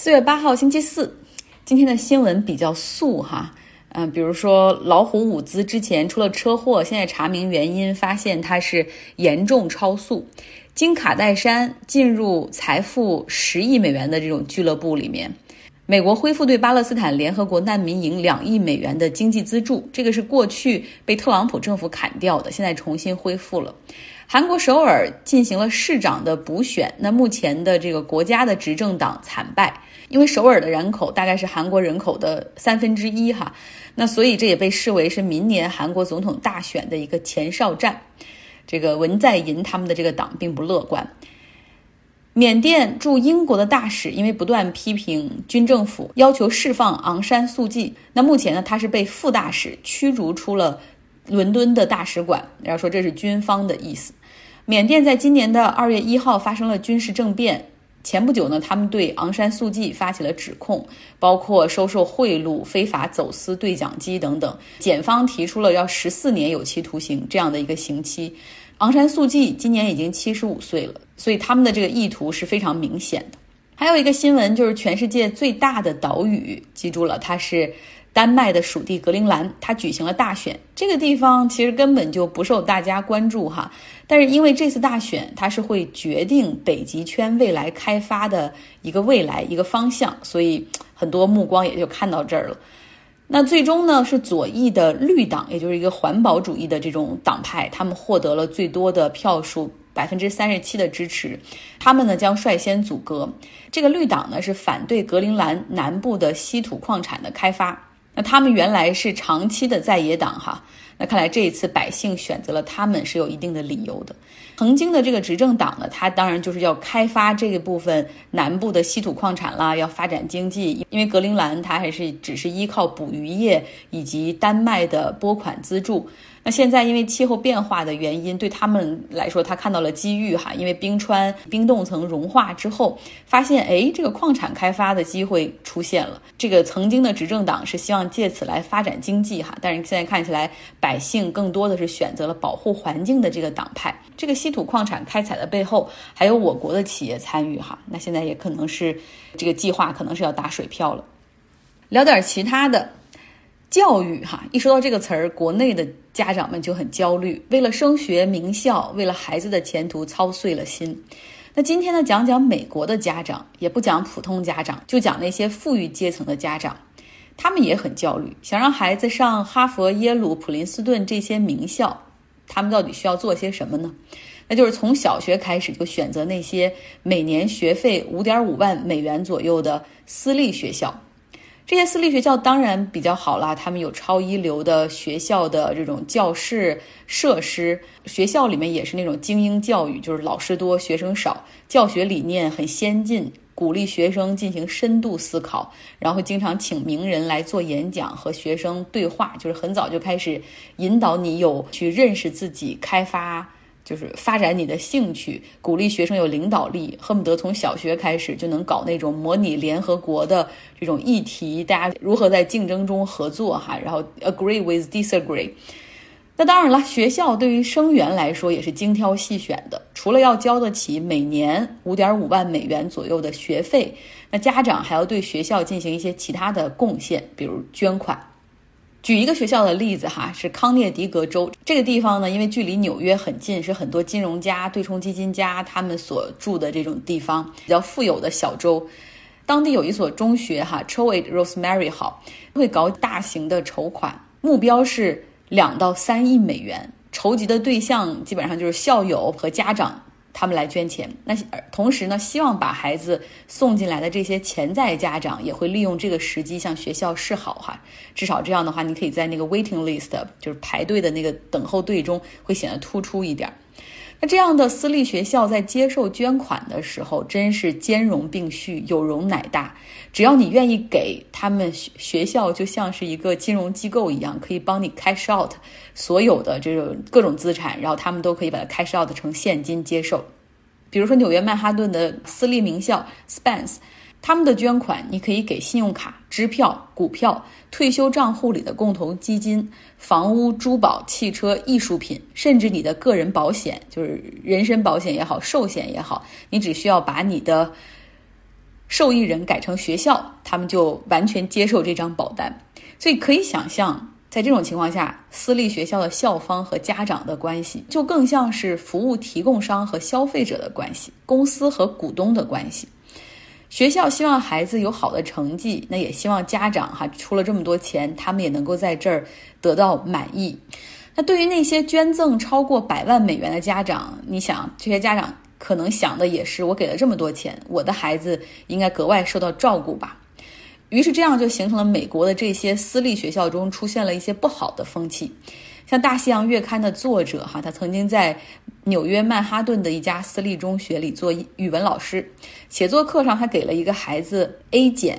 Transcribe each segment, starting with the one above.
四月八号星期四，今天的新闻比较素哈，嗯，比如说老虎伍兹之前出了车祸，现在查明原因，发现他是严重超速。金卡戴珊进入财富十亿美元的这种俱乐部里面。美国恢复对巴勒斯坦联合国难民营两亿美元的经济资助，这个是过去被特朗普政府砍掉的，现在重新恢复了。韩国首尔进行了市长的补选，那目前的这个国家的执政党惨败，因为首尔的人口大概是韩国人口的三分之一哈，那所以这也被视为是明年韩国总统大选的一个前哨战。这个文在寅他们的这个党并不乐观。缅甸驻英国的大使因为不断批评军政府，要求释放昂山素季。那目前呢，他是被副大使驱逐出了伦敦的大使馆。然后说这是军方的意思。缅甸在今年的二月一号发生了军事政变，前不久呢，他们对昂山素季发起了指控，包括收受贿赂、非法走私对讲机等等。检方提出了要十四年有期徒刑这样的一个刑期。昂山素季今年已经七十五岁了，所以他们的这个意图是非常明显的。还有一个新闻就是全世界最大的岛屿，记住了，它是丹麦的属地格陵兰，它举行了大选。这个地方其实根本就不受大家关注哈，但是因为这次大选，它是会决定北极圈未来开发的一个未来一个方向，所以很多目光也就看到这儿了。那最终呢，是左翼的绿党，也就是一个环保主义的这种党派，他们获得了最多的票数，百分之三十七的支持。他们呢将率先阻隔。这个绿党呢是反对格陵兰南部的稀土矿产的开发。那他们原来是长期的在野党哈。那看来这一次百姓选择了他们是有一定的理由的。曾经的这个执政党呢，他当然就是要开发这个部分南部的稀土矿产啦，要发展经济。因为格陵兰它还是只是依靠捕鱼业以及丹麦的拨款资助。那现在因为气候变化的原因，对他们来说，他看到了机遇哈。因为冰川冰冻层融化之后，发现哎，这个矿产开发的机会出现了。这个曾经的执政党是希望借此来发展经济哈，但是现在看起来，百姓更多的是选择了保护环境的这个党派。这个稀土矿产开采的背后，还有我国的企业参与哈。那现在也可能是这个计划可能是要打水漂了。聊点其他的。教育哈，一说到这个词儿，国内的家长们就很焦虑，为了升学名校，为了孩子的前途操碎了心。那今天呢，讲讲美国的家长，也不讲普通家长，就讲那些富裕阶层的家长，他们也很焦虑，想让孩子上哈佛、耶鲁、普林斯顿这些名校，他们到底需要做些什么呢？那就是从小学开始就选择那些每年学费五点五万美元左右的私立学校。这些私立学校当然比较好啦，他们有超一流的学校的这种教室设施，学校里面也是那种精英教育，就是老师多学生少，教学理念很先进，鼓励学生进行深度思考，然后经常请名人来做演讲和学生对话，就是很早就开始引导你有去认识自己，开发。就是发展你的兴趣，鼓励学生有领导力，恨不得从小学开始就能搞那种模拟联合国的这种议题，大家如何在竞争中合作哈，然后 agree with disagree。那当然了，学校对于生源来说也是精挑细选的，除了要交得起每年五点五万美元左右的学费，那家长还要对学校进行一些其他的贡献，比如捐款。举一个学校的例子哈，是康涅狄格州这个地方呢，因为距离纽约很近，是很多金融家、对冲基金家他们所住的这种地方，比较富有的小州。当地有一所中学哈 c h o a d Rosemary 好，会搞大型的筹款，目标是两到三亿美元，筹集的对象基本上就是校友和家长。他们来捐钱，那同时呢，希望把孩子送进来的这些潜在家长也会利用这个时机向学校示好哈。至少这样的话，你可以在那个 waiting list，就是排队的那个等候队中会显得突出一点。那这样的私立学校在接受捐款的时候，真是兼容并蓄，有容乃大。只要你愿意给他们，学校就像是一个金融机构一样，可以帮你 cash out 所有的这种各种资产，然后他们都可以把它 cash out 成现金接受。比如说纽约曼哈顿的私立名校 Spence，他们的捐款你可以给信用卡、支票、股票、退休账户里的共同基金、房屋、珠宝、汽车、艺术品，甚至你的个人保险，就是人身保险也好，寿险也好，你只需要把你的。受益人改成学校，他们就完全接受这张保单。所以可以想象，在这种情况下，私立学校的校方和家长的关系就更像是服务提供商和消费者的关系，公司和股东的关系。学校希望孩子有好的成绩，那也希望家长哈出了这么多钱，他们也能够在这儿得到满意。那对于那些捐赠超过百万美元的家长，你想这些家长可能想的也是：我给了这么多钱，我的孩子应该格外受到照顾吧？于是这样就形成了美国的这些私立学校中出现了一些不好的风气。像《大西洋月刊》的作者哈，他曾经在纽约曼哈顿的一家私立中学里做语文老师，写作课上他给了一个孩子 A 减，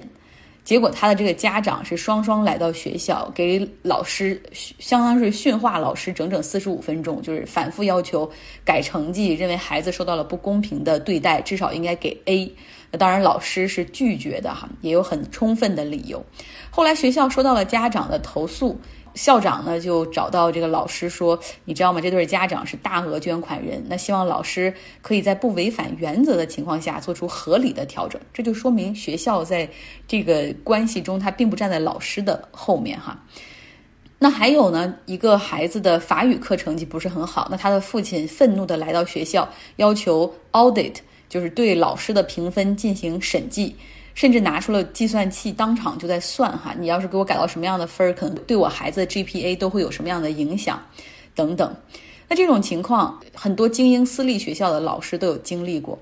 结果他的这个家长是双双来到学校，给老师相当是训话老师整整四十五分钟，就是反复要求改成绩，认为孩子受到了不公平的对待，至少应该给 A。那当然老师是拒绝的哈，也有很充分的理由。后来学校收到了家长的投诉。校长呢就找到这个老师说：“你知道吗？这对家长是大额捐款人，那希望老师可以在不违反原则的情况下做出合理的调整。”这就说明学校在这个关系中，他并不站在老师的后面哈。那还有呢，一个孩子的法语课成绩不是很好，那他的父亲愤怒地来到学校，要求 audit，就是对老师的评分进行审计。甚至拿出了计算器，当场就在算哈，你要是给我改到什么样的分儿，可能对我孩子 GPA 都会有什么样的影响，等等。那这种情况，很多精英私立学校的老师都有经历过，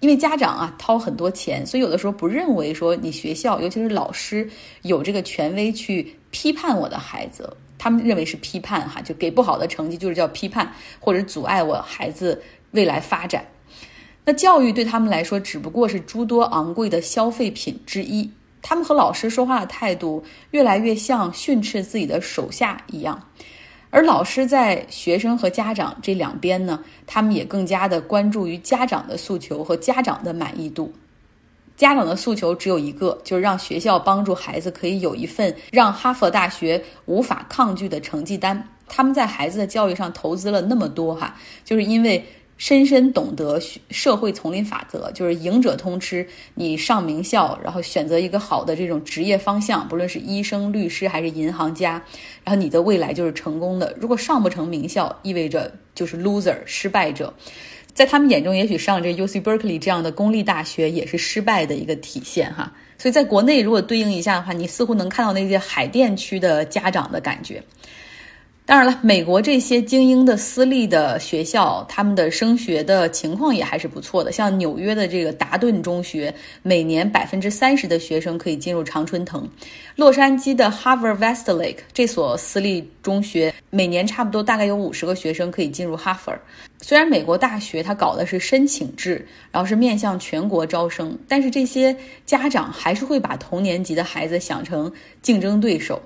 因为家长啊掏很多钱，所以有的时候不认为说你学校，尤其是老师有这个权威去批判我的孩子，他们认为是批判哈，就给不好的成绩就是叫批判，或者阻碍我孩子未来发展。那教育对他们来说只不过是诸多昂贵的消费品之一，他们和老师说话的态度越来越像训斥自己的手下一样，而老师在学生和家长这两边呢，他们也更加的关注于家长的诉求和家长的满意度。家长的诉求只有一个，就是让学校帮助孩子可以有一份让哈佛大学无法抗拒的成绩单。他们在孩子的教育上投资了那么多哈，就是因为。深深懂得社会丛林法则，就是赢者通吃。你上名校，然后选择一个好的这种职业方向，不论是医生、律师还是银行家，然后你的未来就是成功的。如果上不成名校，意味着就是 loser 失败者。在他们眼中，也许上这 U C Berkeley 这样的公立大学也是失败的一个体现哈。所以在国内，如果对应一下的话，你似乎能看到那些海淀区的家长的感觉。当然了，美国这些精英的私立的学校，他们的升学的情况也还是不错的。像纽约的这个达顿中学，每年百分之三十的学生可以进入常春藤；洛杉矶的 Harvard Westlake 这所私立中学，每年差不多大概有五十个学生可以进入哈佛。虽然美国大学它搞的是申请制，然后是面向全国招生，但是这些家长还是会把同年级的孩子想成竞争对手。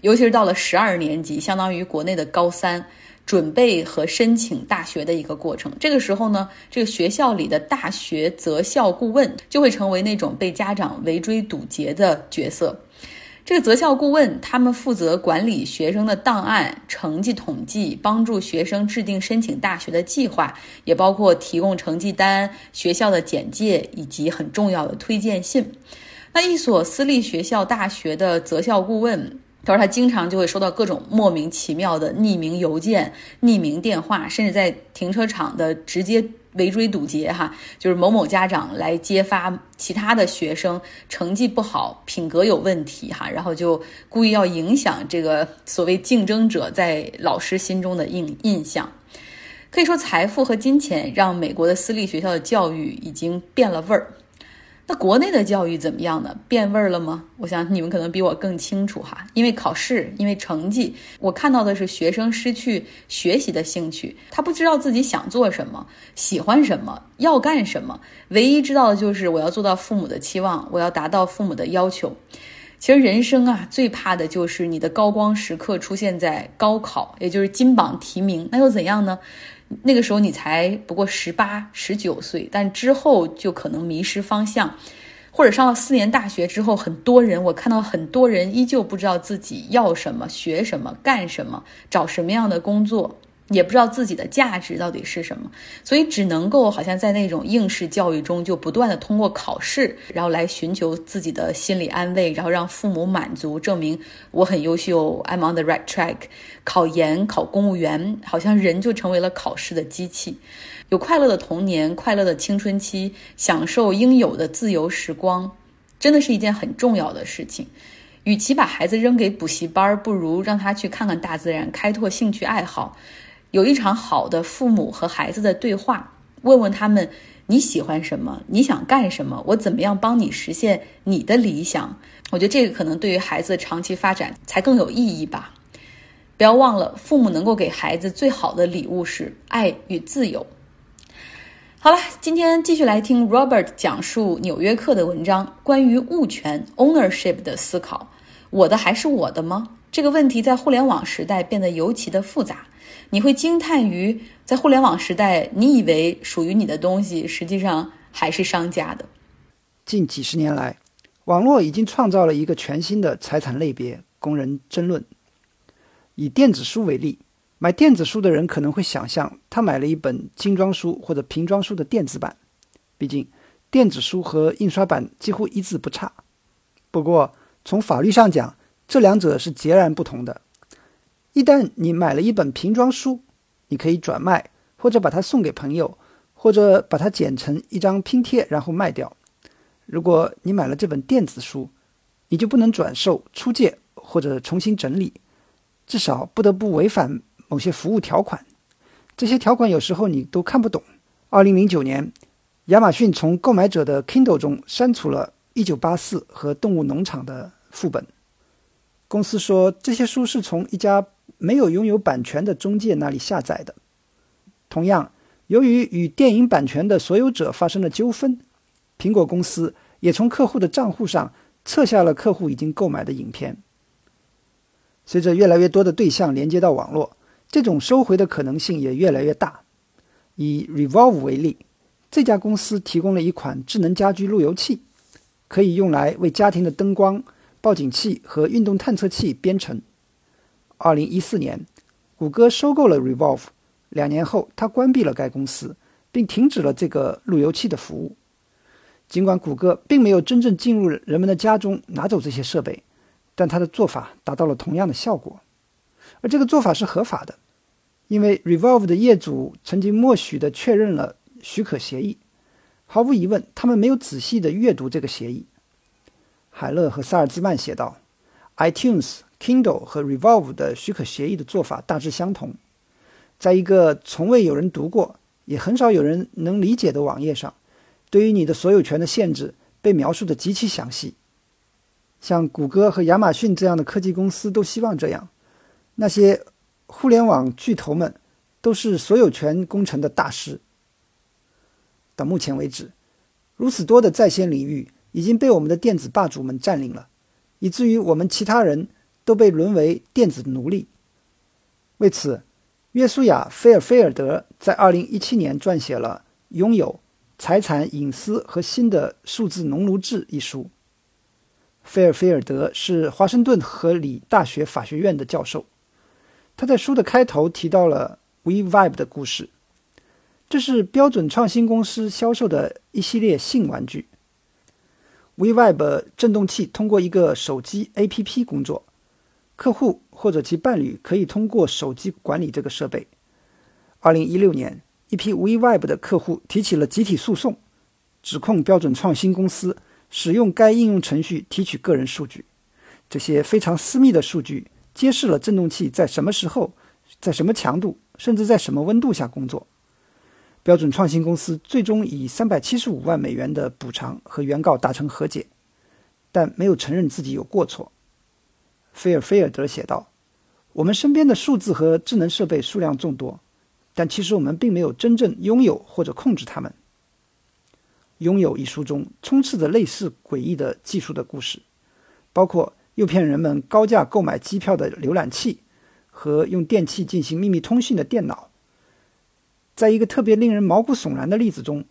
尤其是到了十二年级，相当于国内的高三，准备和申请大学的一个过程。这个时候呢，这个学校里的大学择校顾问就会成为那种被家长围追堵截的角色。这个择校顾问，他们负责管理学生的档案、成绩统计，帮助学生制定申请大学的计划，也包括提供成绩单、学校的简介以及很重要的推荐信。那一所私立学校大学的择校顾问。他说他经常就会收到各种莫名其妙的匿名邮件、匿名电话，甚至在停车场的直接围追堵截，哈，就是某某家长来揭发其他的学生成绩不好、品格有问题，哈，然后就故意要影响这个所谓竞争者在老师心中的印印象。可以说，财富和金钱让美国的私立学校的教育已经变了味儿。那国内的教育怎么样呢？变味儿了吗？我想你们可能比我更清楚哈。因为考试，因为成绩，我看到的是学生失去学习的兴趣，他不知道自己想做什么，喜欢什么，要干什么。唯一知道的就是我要做到父母的期望，我要达到父母的要求。其实人生啊，最怕的就是你的高光时刻出现在高考，也就是金榜题名，那又怎样呢？那个时候你才不过十八、十九岁，但之后就可能迷失方向，或者上了四年大学之后，很多人我看到很多人依旧不知道自己要什么、学什么、干什么、找什么样的工作。也不知道自己的价值到底是什么，所以只能够好像在那种应试教育中，就不断的通过考试，然后来寻求自己的心理安慰，然后让父母满足，证明我很优秀，I'm on the right track。考研、考公务员，好像人就成为了考试的机器。有快乐的童年、快乐的青春期，享受应有的自由时光，真的是一件很重要的事情。与其把孩子扔给补习班，不如让他去看看大自然，开拓兴趣爱好。有一场好的父母和孩子的对话，问问他们你喜欢什么，你想干什么，我怎么样帮你实现你的理想？我觉得这个可能对于孩子长期发展才更有意义吧。不要忘了，父母能够给孩子最好的礼物是爱与自由。好了，今天继续来听 Robert 讲述《纽约客》的文章，关于物权 ownership 的思考。我的还是我的吗？这个问题在互联网时代变得尤其的复杂。你会惊叹于，在互联网时代，你以为属于你的东西，实际上还是商家的。近几十年来，网络已经创造了一个全新的财产类别，供人争论。以电子书为例，买电子书的人可能会想象，他买了一本精装书或者平装书的电子版。毕竟，电子书和印刷版几乎一字不差。不过，从法律上讲，这两者是截然不同的。一旦你买了一本平装书，你可以转卖，或者把它送给朋友，或者把它剪成一张拼贴然后卖掉。如果你买了这本电子书，你就不能转售、出借或者重新整理，至少不得不违反某些服务条款。这些条款有时候你都看不懂。二零零九年，亚马逊从购买者的 Kindle 中删除了《一九八四》和《动物农场》的副本。公司说这些书是从一家。没有拥有版权的中介那里下载的。同样，由于与电影版权的所有者发生了纠纷，苹果公司也从客户的账户上撤下了客户已经购买的影片。随着越来越多的对象连接到网络，这种收回的可能性也越来越大。以 Revolve 为例，这家公司提供了一款智能家居路由器，可以用来为家庭的灯光、报警器和运动探测器编程。二零一四年，谷歌收购了 Revolve。两年后，它关闭了该公司，并停止了这个路由器的服务。尽管谷歌并没有真正进入人们的家中拿走这些设备，但它的做法达到了同样的效果。而这个做法是合法的，因为 Revolve 的业主曾经默许地确认了许可协议。毫无疑问，他们没有仔细地阅读这个协议。海勒和萨尔兹曼写道：“iTunes。” Kindle 和 Revolve 的许可协议的做法大致相同，在一个从未有人读过、也很少有人能理解的网页上，对于你的所有权的限制被描述的极其详细。像谷歌和亚马逊这样的科技公司都希望这样。那些互联网巨头们都是所有权工程的大师。到目前为止，如此多的在线领域已经被我们的电子霸主们占领了，以至于我们其他人。都被沦为电子奴隶。为此，约书亚·菲尔菲尔德在2017年撰写了《拥有财产、隐私和新的数字农奴制》一书。菲尔菲尔德是华盛顿和里大学法学院的教授。他在书的开头提到了 WeVibe 的故事，这是标准创新公司销售的一系列性玩具。WeVibe 振动器通过一个手机 APP 工作。客户或者其伴侣可以通过手机管理这个设备。二零一六年，一批 WeWeb 的客户提起了集体诉讼，指控标准创新公司使用该应用程序提取个人数据。这些非常私密的数据揭示了振动器在什么时候、在什么强度，甚至在什么温度下工作。标准创新公司最终以三百七十五万美元的补偿和原告达成和解，但没有承认自己有过错。菲尔菲尔德写道：“我们身边的数字和智能设备数量众多，但其实我们并没有真正拥有或者控制它们。”《拥有》一书中充斥着类似诡异的技术的故事，包括诱骗人们高价购买机票的浏览器和用电器进行秘密通讯的电脑。在一个特别令人毛骨悚然的例子中，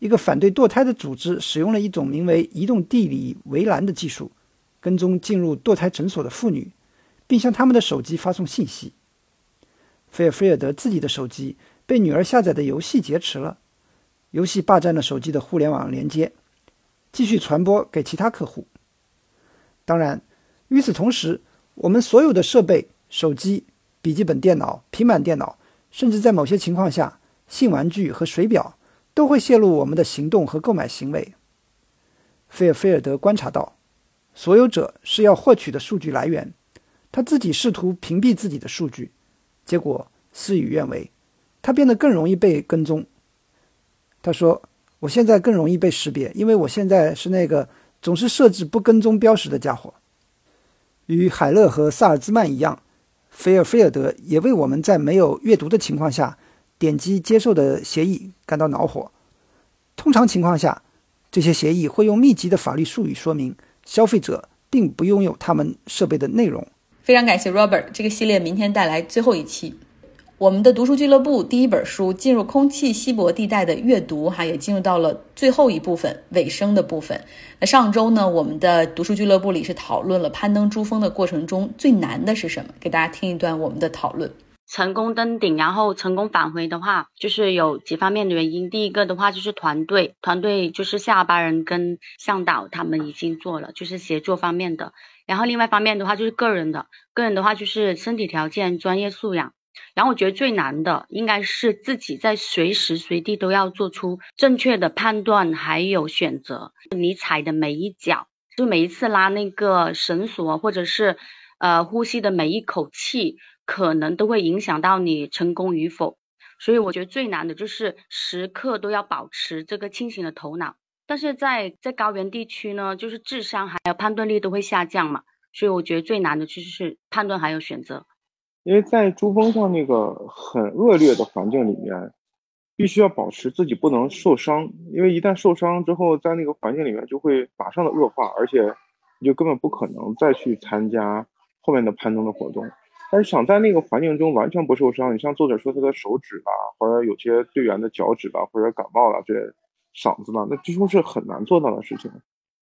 一个反对堕胎的组织使用了一种名为“移动地理围栏”的技术。跟踪进入堕胎诊所的妇女，并向他们的手机发送信息。菲尔菲尔德自己的手机被女儿下载的游戏劫持了，游戏霸占了手机的互联网连接，继续传播给其他客户。当然，与此同时，我们所有的设备、手机、笔记本电脑、平板电脑，甚至在某些情况下，性玩具和水表，都会泄露我们的行动和购买行为。菲尔菲尔德观察到，所有者是要获取的数据来源，他自己试图屏蔽自己的数据。结果事与愿违，他变得更容易被跟踪。他说：“我现在更容易被识别，因为我现在是那个总是设置不跟踪标识的家伙。”与海勒和萨尔兹曼一样，菲尔菲尔德也为我们在没有阅读的情况下点击接受的协议感到恼火。通常情况下，这些协议会用密集的法律术语说明消费者并不拥有他们设备的内容。非常感谢 Robert，这个系列明天带来最后一期。我们的读书俱乐部第一本书进入空气稀薄地带的阅读，哈，也进入到了最后一部分尾声的部分。那上周呢，我们的读书俱乐部里是讨论了攀登珠峰的过程中最难的是什么？给大家听一段我们的讨论。成功登顶，然后成功返回的话，就是有几方面的原因。第一个的话就是团队，团队就是下巴人跟向导他们已经做了，就是协作方面的。然后另外方面的话就是个人的，个人的话就是身体条件、专业素养。然后我觉得最难的应该是自己在随时随地都要做出正确的判断还有选择。你踩的每一脚，就每一次拉那个绳索，或者是呃呼吸的每一口气，可能都会影响到你成功与否。所以我觉得最难的就是时刻都要保持这个清醒的头脑。但是在在高原地区呢，就是智商还有判断力都会下降嘛，所以我觉得最难的就是判断还有选择。因为在珠峰上那个很恶劣的环境里面，必须要保持自己不能受伤，因为一旦受伤之后，在那个环境里面就会马上的恶化，而且你就根本不可能再去参加后面的攀登的活动。但是想在那个环境中完全不受伤，你像作者说他的手指啊，或者有些队员的脚趾啊，或者感冒了这。嗓子呢？那几乎是很难做到的事情。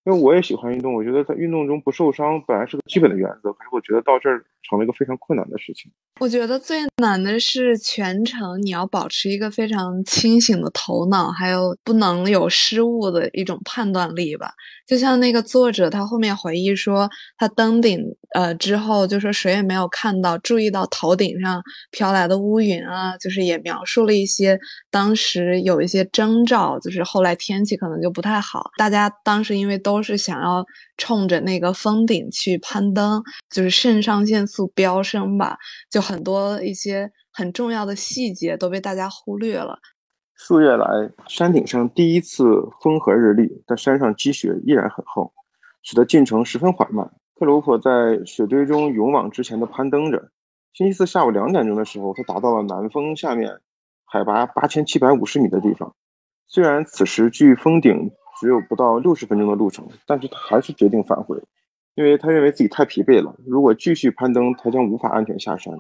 因为我也喜欢运动，我觉得在运动中不受伤本来是个基本的原则，可是我觉得到这儿成了一个非常困难的事情。我觉得最难的是全程你要保持一个非常清醒的头脑，还有不能有失误的一种判断力吧。就像那个作者他后面回忆说，他登顶呃之后，就说谁也没有看到，注意到头顶上飘来的乌云啊，就是也描述了一些当时有一些征兆，就是后来天气可能就不太好，大家当时因为都。都是想要冲着那个峰顶去攀登，就是肾上腺素飙升吧，就很多一些很重要的细节都被大家忽略了。数月来，山顶上第一次风和日丽，但山上积雪依然很厚，使得进程十分缓慢。克鲁普在雪堆中勇往直前的攀登着。星期四下午两点钟的时候，他达到了南峰下面海拔八千七百五十米的地方。虽然此时距峰顶。只有不到六十分钟的路程，但是他还是决定返回，因为他认为自己太疲惫了。如果继续攀登，他将无法安全下山。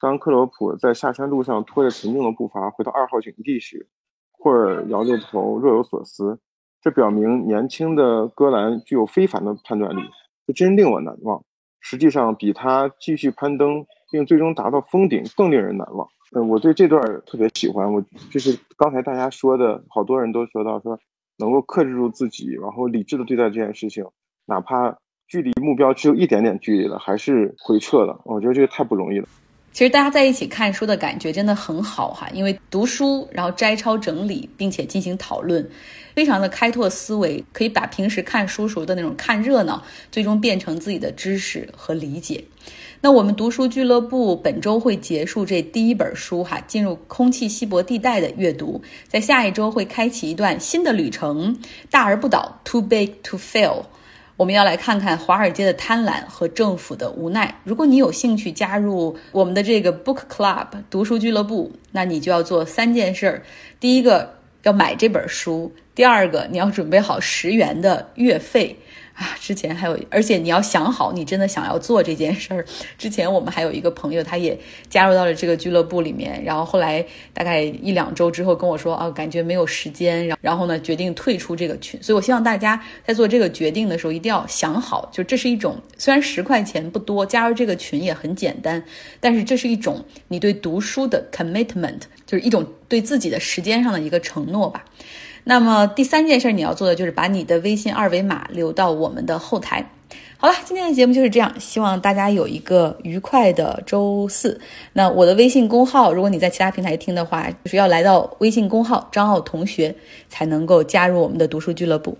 当克罗普在下山路上拖着沉重的步伐回到二号营地时，霍尔摇着头，若有所思。这表明年轻的戈兰具有非凡的判断力，这真令我难忘。实际上，比他继续攀登并最终达到峰顶更令人难忘。嗯，我对这段特别喜欢。我就是刚才大家说的，好多人都说到说。能够克制住自己，然后理智的对待这件事情，哪怕距离目标只有一点点距离了，还是回撤了。我觉得这个太不容易了。其实大家在一起看书的感觉真的很好哈，因为读书，然后摘抄整理，并且进行讨论，非常的开拓思维，可以把平时看书时候的那种看热闹，最终变成自己的知识和理解。那我们读书俱乐部本周会结束这第一本书哈，进入空气稀薄地带的阅读，在下一周会开启一段新的旅程，大而不倒，Too big to fail。我们要来看看华尔街的贪婪和政府的无奈。如果你有兴趣加入我们的这个 Book Club 读书俱乐部，那你就要做三件事儿：第一个要买这本书。第二个，你要准备好十元的月费。啊，之前还有，而且你要想好，你真的想要做这件事儿。之前我们还有一个朋友，他也加入到了这个俱乐部里面，然后后来大概一两周之后跟我说，啊，感觉没有时间，然然后呢，决定退出这个群。所以我希望大家在做这个决定的时候，一定要想好，就这是一种虽然十块钱不多，加入这个群也很简单，但是这是一种你对读书的 commitment，就是一种对自己的时间上的一个承诺吧。那么第三件事你要做的就是把你的微信二维码留到我们的后台。好了，今天的节目就是这样，希望大家有一个愉快的周四。那我的微信公号，如果你在其他平台听的话，就是要来到微信公号张奥同学才能够加入我们的读书俱乐部。